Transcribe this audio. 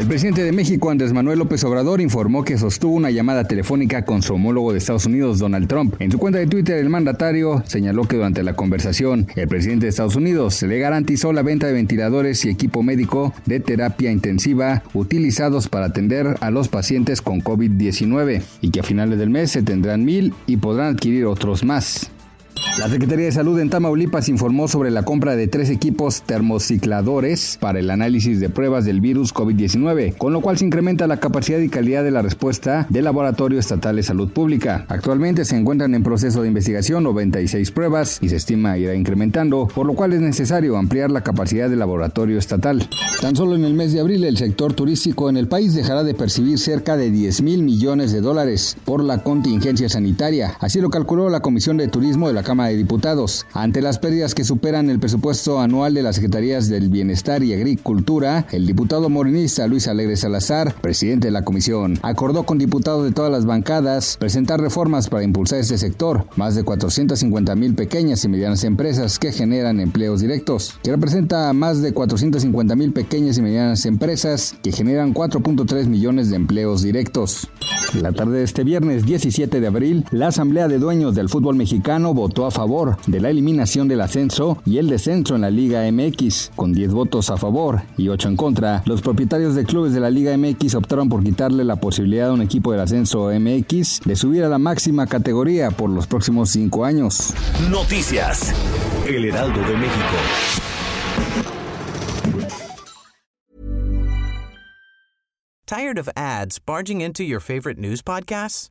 El presidente de México, Andrés Manuel López Obrador, informó que sostuvo una llamada telefónica con su homólogo de Estados Unidos, Donald Trump. En su cuenta de Twitter, el mandatario señaló que durante la conversación, el presidente de Estados Unidos le garantizó la venta de ventiladores y equipo médico de terapia intensiva utilizados para atender a los pacientes con COVID-19 y que a finales del mes se tendrán mil y podrán adquirir otros más. La Secretaría de Salud en Tamaulipas informó sobre la compra de tres equipos termocicladores para el análisis de pruebas del virus COVID-19, con lo cual se incrementa la capacidad y calidad de la respuesta del Laboratorio Estatal de Salud Pública. Actualmente se encuentran en proceso de investigación 96 pruebas y se estima irá incrementando, por lo cual es necesario ampliar la capacidad del laboratorio estatal. Tan solo en el mes de abril el sector turístico en el país dejará de percibir cerca de 10 mil millones de dólares por la contingencia sanitaria. Así lo calculó la Comisión de Turismo de la Cámara de Diputados. Ante las pérdidas que superan el presupuesto anual de las Secretarías del Bienestar y Agricultura, el diputado morenista Luis Alegre Salazar, presidente de la comisión, acordó con diputados de todas las bancadas presentar reformas para impulsar este sector, más de 450 mil pequeñas y medianas empresas que generan empleos directos, que representa más de 450 mil pequeñas y medianas empresas que generan 4.3 millones de empleos directos. La tarde de este viernes 17 de abril, la Asamblea de Dueños del Fútbol Mexicano votó a favor de la eliminación del ascenso y el descenso en la Liga MX. Con 10 votos a favor y 8 en contra, los propietarios de clubes de la Liga MX optaron por quitarle la posibilidad a un equipo del ascenso MX de subir a la máxima categoría por los próximos 5 años. Noticias. El Heraldo de México. Tired of ads barging into your favorite news podcasts?